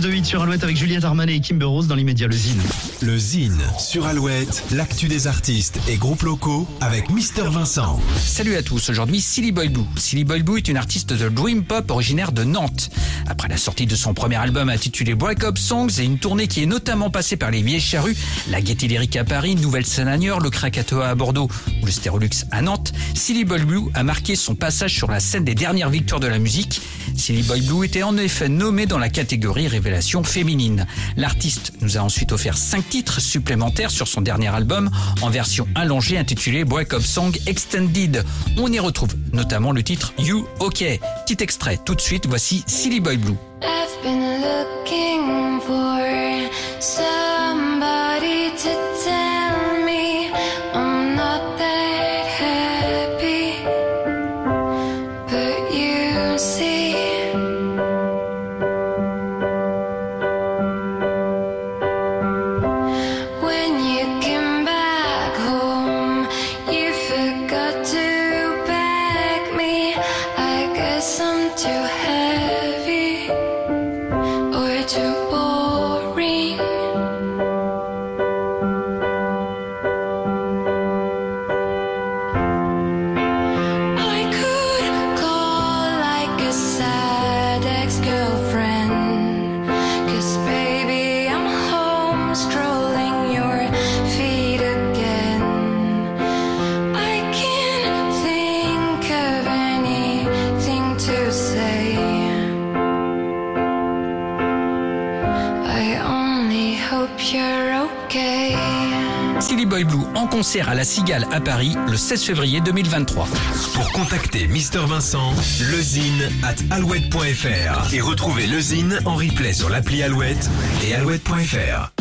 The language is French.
plus de 8 sur Alouette avec Juliette Armanet et Kimber Rose dans l'immédiat le Zine. Le Zine sur Alouette, l'actu des artistes et groupes locaux avec Mister Vincent. Salut à tous, aujourd'hui Silly Boy Blue. Silly Boy Blue est une artiste de Dream Pop originaire de Nantes. Après la sortie de son premier album intitulé Break Up Songs et une tournée qui est notamment passée par les Vieilles Charrues, la Gaieté Lyrique à Paris, Nouvelle Scène à Niort, le Krakatoa à Bordeaux ou le Stérolux à Nantes, Silly Boy Blue a marqué son passage sur la scène des dernières victoires de la musique. Silly Boy Blue était en effet nommé dans la catégorie féminine. L'artiste nous a ensuite offert cinq titres supplémentaires sur son dernier album en version allongée intitulée Break Up Song Extended. On y retrouve notamment le titre You OK. Petit extrait tout de suite, voici Silly Boy Blue. some to have. Silly Boy Blue en concert à la Cigale à Paris le 16 février 2023. Pour contacter Mister Vincent, lezine at alouette.fr et retrouver le Zine en replay sur l'appli Alouette et alouette.fr.